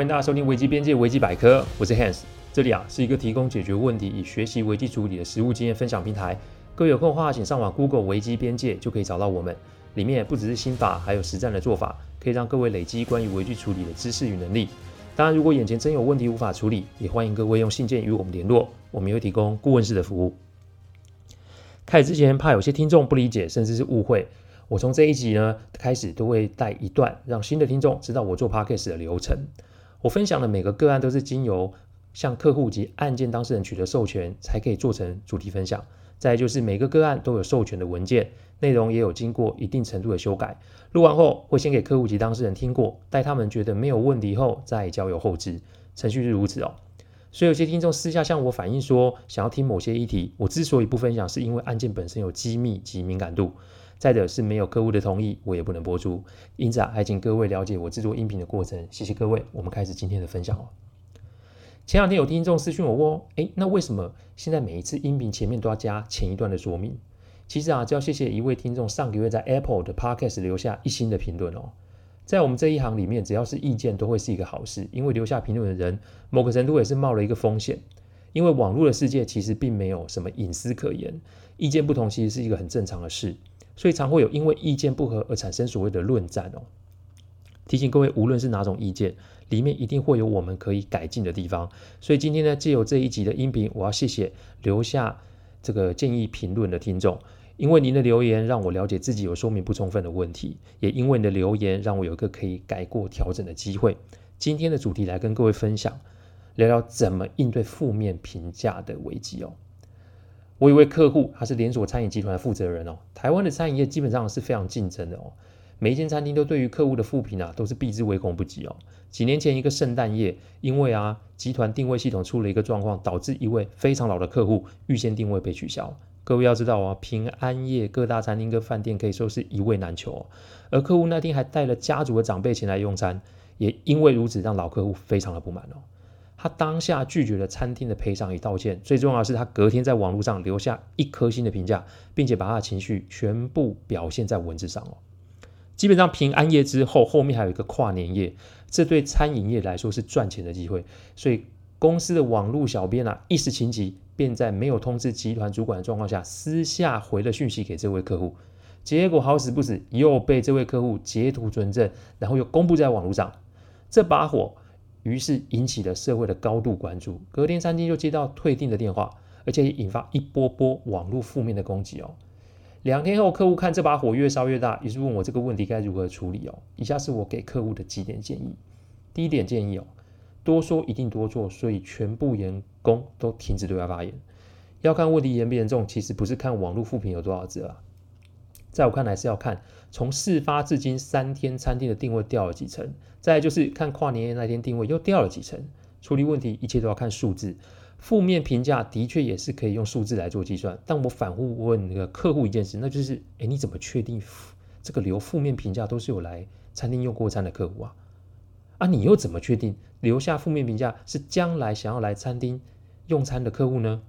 欢迎大家收听危机边界危机百科，我是 Hans，这里啊是一个提供解决问题与学习危机处理的实务经验分享平台。各位有空的话，请上网 Google 危机边界就可以找到我们。里面不只是心法，还有实战的做法，可以让各位累积关于危机处理的知识与能力。当然，如果眼前真有问题无法处理，也欢迎各位用信件与我们联络，我们也会提供顾问式的服务。开始之前，怕有些听众不理解，甚至是误会。我从这一集呢开始，都会带一段，让新的听众知道我做 Podcast 的流程。我分享的每个个案都是经由向客户及案件当事人取得授权，才可以做成主题分享。再就是每个个案都有授权的文件，内容也有经过一定程度的修改。录完后会先给客户及当事人听过，待他们觉得没有问题后，再交由后置。程序是如此哦。所以有些听众私下向我反映说，想要听某些议题，我之所以不分享，是因为案件本身有机密及敏感度。再者是没有客户的同意，我也不能播出。因此啊，还请各位了解我制作音频的过程。谢谢各位，我们开始今天的分享哦。前两天有听众私讯我问，诶，那为什么现在每一次音频前面都要加前一段的说明？其实啊，就要谢谢一位听众上个月在 Apple 的 Podcast 留下一星的评论哦。在我们这一行里面，只要是意见都会是一个好事，因为留下评论的人，某个程度也是冒了一个风险。因为网络的世界其实并没有什么隐私可言，意见不同其实是一个很正常的事。所以常会有因为意见不合而产生所谓的论战哦。提醒各位，无论是哪种意见，里面一定会有我们可以改进的地方。所以今天呢，借由这一集的音频，我要谢谢留下这个建议评论的听众，因为您的留言让我了解自己有说明不充分的问题，也因为你的留言让我有一个可以改过调整的机会。今天的主题来跟各位分享，聊聊怎么应对负面评价的危机哦。我有一位客户，他是连锁餐饮集团的负责人哦。台湾的餐饮业基本上是非常竞争的哦，每一间餐厅都对于客户的复评啊，都是避之唯恐不及哦。几年前一个圣诞夜，因为啊集团定位系统出了一个状况，导致一位非常老的客户预先定位被取消。各位要知道啊，平安夜各大餐厅跟饭店可以说是一位难求哦。而客户那天还带了家族的长辈前来用餐，也因为如此让老客户非常的不满哦。他当下拒绝了餐厅的赔偿与道歉，最重要的是他隔天在网络上留下一颗星的评价，并且把他的情绪全部表现在文字上哦。基本上平安夜之后，后面还有一个跨年夜，这对餐饮业来说是赚钱的机会，所以公司的网络小编啊一时情急，便在没有通知集团主管的状况下，私下回了讯息给这位客户，结果好死不死又被这位客户截图存证，然后又公布在网络上，这把火。于是引起了社会的高度关注。隔天，餐厅就接到退订的电话，而且也引发一波波网络负面的攻击哦。两天后，客户看这把火越烧越大，于是问我这个问题该如何处理哦。以下是我给客户的几点建议。第一点建议哦，多说一定多做，所以全部员工都停止对外发言。要看问题严不严重，其实不是看网络负评有多少字啊。在我看来是要看从事发至今三天餐厅的定位掉了几层，再就是看跨年夜那天定位又掉了几层。处理问题一切都要看数字，负面评价的确也是可以用数字来做计算。但我反复问那个客户一件事，那就是：哎，你怎么确定这个留负面评价都是有来餐厅用过餐的客户啊？啊，你又怎么确定留下负面评价是将来想要来餐厅用餐的客户呢？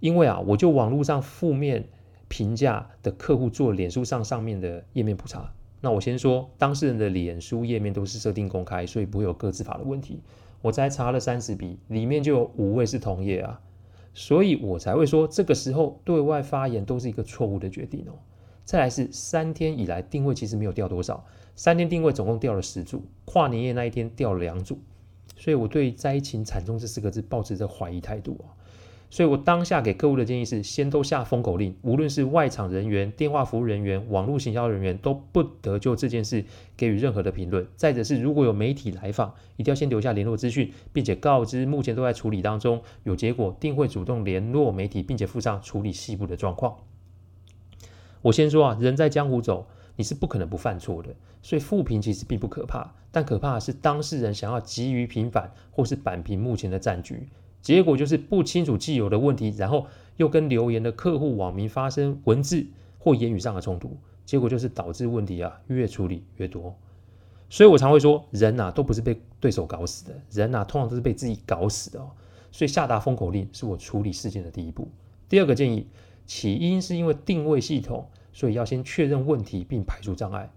因为啊，我就网络上负面。评价的客户做脸书上上面的页面普查，那我先说，当事人的脸书页面都是设定公开，所以不会有个资法的问题。我才查了三十笔，里面就有五位是同业啊，所以我才会说，这个时候对外发言都是一个错误的决定哦。再来是三天以来定位其实没有掉多少，三天定位总共掉了十组，跨年夜那一天掉了两组，所以我对灾情惨重这四个字抱持着怀疑态度啊。所以我当下给客户的建议是，先都下封口令，无论是外场人员、电话服务人员、网络行销人员，都不得就这件事给予任何的评论。再者是，如果有媒体来访，一定要先留下联络资讯，并且告知目前都在处理当中，有结果定会主动联络媒体，并且附上处理细部的状况。我先说啊，人在江湖走，你是不可能不犯错的，所以负评其实并不可怕，但可怕的是当事人想要急于平反或是扳平目前的战局。结果就是不清楚既有的问题，然后又跟留言的客户网民发生文字或言语上的冲突，结果就是导致问题啊越处理越多。所以我常会说，人呐、啊、都不是被对手搞死的，人呐、啊、通常都是被自己搞死的哦。所以下达封口令是我处理事件的第一步。第二个建议，起因是因为定位系统，所以要先确认问题并排除障碍。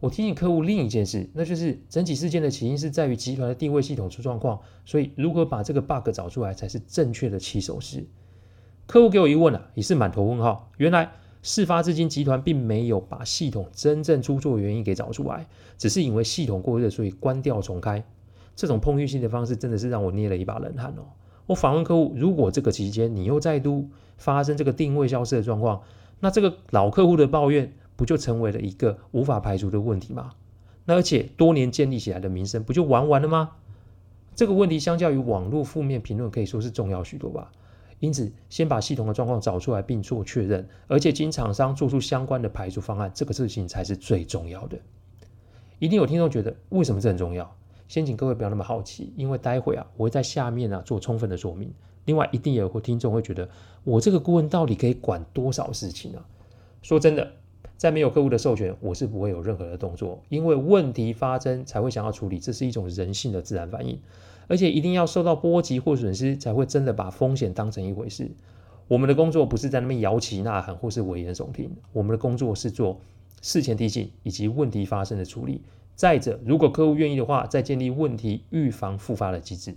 我提醒客户另一件事，那就是整起事件的起因是在于集团的定位系统出状况，所以如何把这个 bug 找出来才是正确的起手式。客户给我一问啊，也是满头问号。原来事发至今，集团并没有把系统真正出错原因给找出来，只是因为系统过热，所以关掉重开。这种碰运气的方式真的是让我捏了一把冷汗哦。我反问客户，如果这个期间你又再度发生这个定位消失的状况，那这个老客户的抱怨不就成为了一个无法排除的问题吗？那而且多年建立起来的名声不就玩完了吗？这个问题相较于网络负面评论可以说是重要许多吧。因此，先把系统的状况找出来并做确认，而且经厂商做出相关的排除方案，这个事情才是最重要的。一定有听众觉得，为什么这很重要？先请各位不要那么好奇，因为待会啊，我会在下面啊做充分的说明。另外，一定也有听众会觉得，我这个顾问到底可以管多少事情呢？说真的，在没有客户的授权，我是不会有任何的动作，因为问题发生才会想要处理，这是一种人性的自然反应。而且一定要受到波及或损失，才会真的把风险当成一回事。我们的工作不是在那边摇旗呐喊或是危言耸听，我们的工作是做事前提醒以及问题发生的处理。再者，如果客户愿意的话，再建立问题预防复发的机制。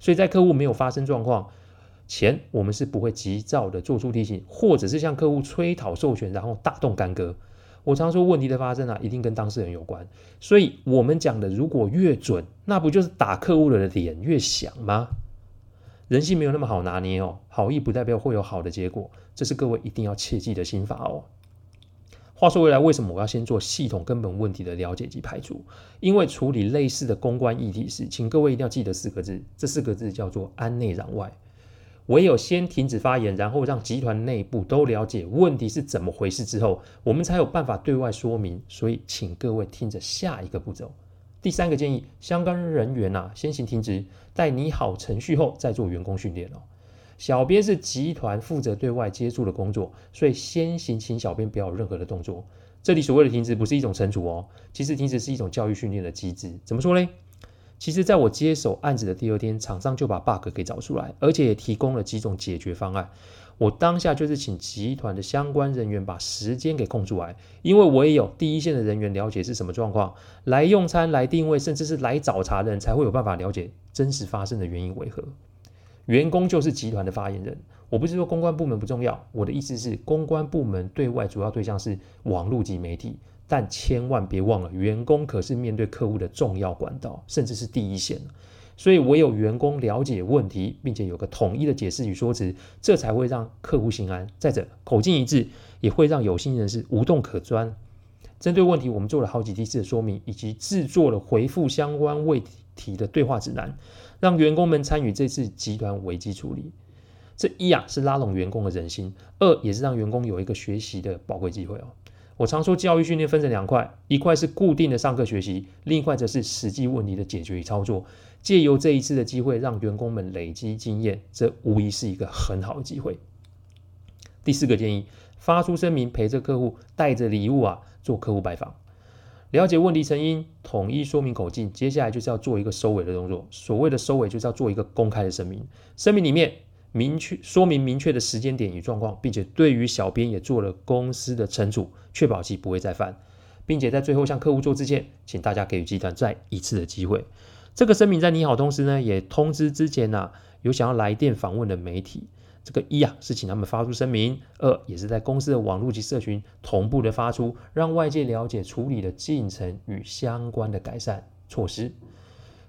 所以在客户没有发生状况前，我们是不会急躁的做出提醒，或者是向客户催讨授权，然后大动干戈。我常说，问题的发生啊，一定跟当事人有关。所以，我们讲的如果越准，那不就是打客户的脸越响吗？人性没有那么好拿捏哦，好意不代表会有好的结果，这是各位一定要切记的心法哦。话说回来，为什么我要先做系统根本问题的了解及排除？因为处理类似的公关议题时，请各位一定要记得四个字，这四个字叫做安内攘外。唯有先停止发言，然后让集团内部都了解问题是怎么回事之后，我们才有办法对外说明。所以，请各位听着下一个步骤。第三个建议，相关人员呐、啊，先行停职，待拟好程序后再做员工训练哦。小编是集团负责对外接触的工作，所以先行请小编不要有任何的动作。这里所谓的停职不是一种惩处哦，其实停职是一种教育训练的机制。怎么说呢？其实，在我接手案子的第二天，厂商就把 bug 给找出来，而且也提供了几种解决方案。我当下就是请集团的相关人员把时间给空出来，因为我也有第一线的人员了解是什么状况，来用餐、来定位，甚至是来找茬的人才会有办法了解真实发生的原因为何。员工就是集团的发言人，我不是说公关部门不重要，我的意思是公关部门对外主要对象是网络及媒体。但千万别忘了，员工可是面对客户的重要管道，甚至是第一线。所以唯有员工了解问题，并且有个统一的解释与说辞，这才会让客户心安。再者，口径一致也会让有心人士无洞可钻。针对问题，我们做了好几梯次的说明，以及制作了回复相关问题的对话指南，让员工们参与这次集团危机处理。这一啊是拉拢员工的人心，二也是让员工有一个学习的宝贵机会哦。我常说，教育训练分成两块，一块是固定的上课学习，另一块则是实际问题的解决与操作。借由这一次的机会，让员工们累积经验，这无疑是一个很好的机会。第四个建议，发出声明，陪着客户，带着礼物啊，做客户拜访，了解问题成因，统一说明口径。接下来就是要做一个收尾的动作。所谓的收尾，就是要做一个公开的声明。声明里面。明确说明明确的时间点与状况，并且对于小编也做了公司的惩处，确保其不会再犯，并且在最后向客户做致歉，请大家给予集团再一次的机会。这个声明在拟好同时呢，也通知之前呐、有想要来电访问的媒体，这个一啊是请他们发出声明，二也是在公司的网络及社群同步的发出，让外界了解处理的进程与相关的改善措施。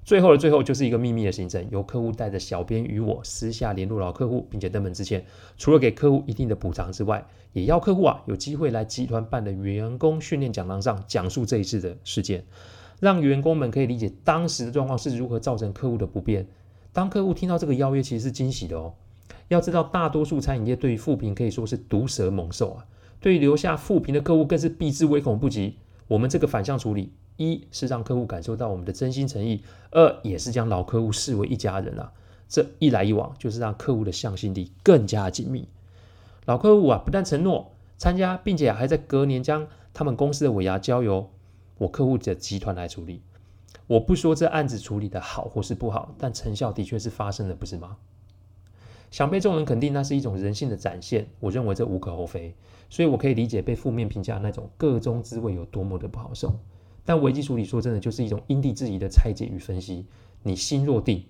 最后的最后，就是一个秘密的行程，由客户带着小编与我私下联络老客户，并且登门致歉。除了给客户一定的补偿之外，也要客户啊有机会来集团办的员工训练讲堂上讲述这一次的事件，让员工们可以理解当时的状况是如何造成客户的不便。当客户听到这个邀约，其实是惊喜的哦。要知道，大多数餐饮业对于富评可以说是毒蛇猛兽啊，对于留下富评的客户更是避之唯恐不及。我们这个反向处理。一是让客户感受到我们的真心诚意，二也是将老客户视为一家人啊。这一来一往，就是让客户的向心力更加紧密。老客户啊，不但承诺参加，并且还在隔年将他们公司的尾牙交由我客户的集团来处理。我不说这案子处理的好或是不好，但成效的确是发生了，不是吗？想被众人肯定，那是一种人性的展现。我认为这无可厚非，所以我可以理解被负面评价那种个中滋味有多么的不好受。但危机处理说真的就是一种因地制宜的拆解与分析。你心若定，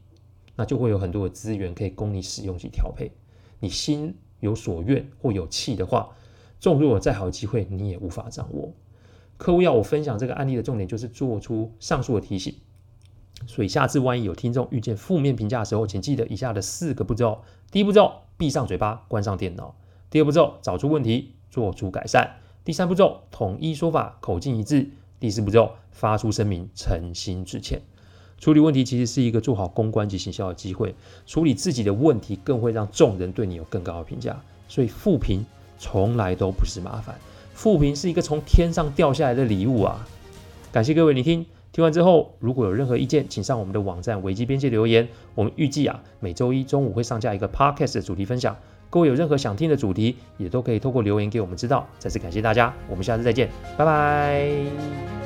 那就会有很多的资源可以供你使用及调配。你心有所愿或有气的话，纵若有再好的机会，你也无法掌握。客户要我分享这个案例的重点，就是做出上述的提醒。所以下次万一有听众遇见负面评价的时候，请记得以下的四个步骤：第一步骤，闭上嘴巴，关上电脑；第二步骤，找出问题，做出改善；第三步骤，统一说法，口径一致；第四步骤，发出声明，诚心致歉。处理问题其实是一个做好公关及行销的机会，处理自己的问题更会让众人对你有更高的评价。所以负评从来都不是麻烦，负评是一个从天上掉下来的礼物啊！感谢各位聆听。听完之后，如果有任何意见，请上我们的网站危机边界留言。我们预计啊，每周一中午会上架一个 podcast 的主题分享。各位有任何想听的主题，也都可以透过留言给我们知道。再次感谢大家，我们下次再见，拜拜。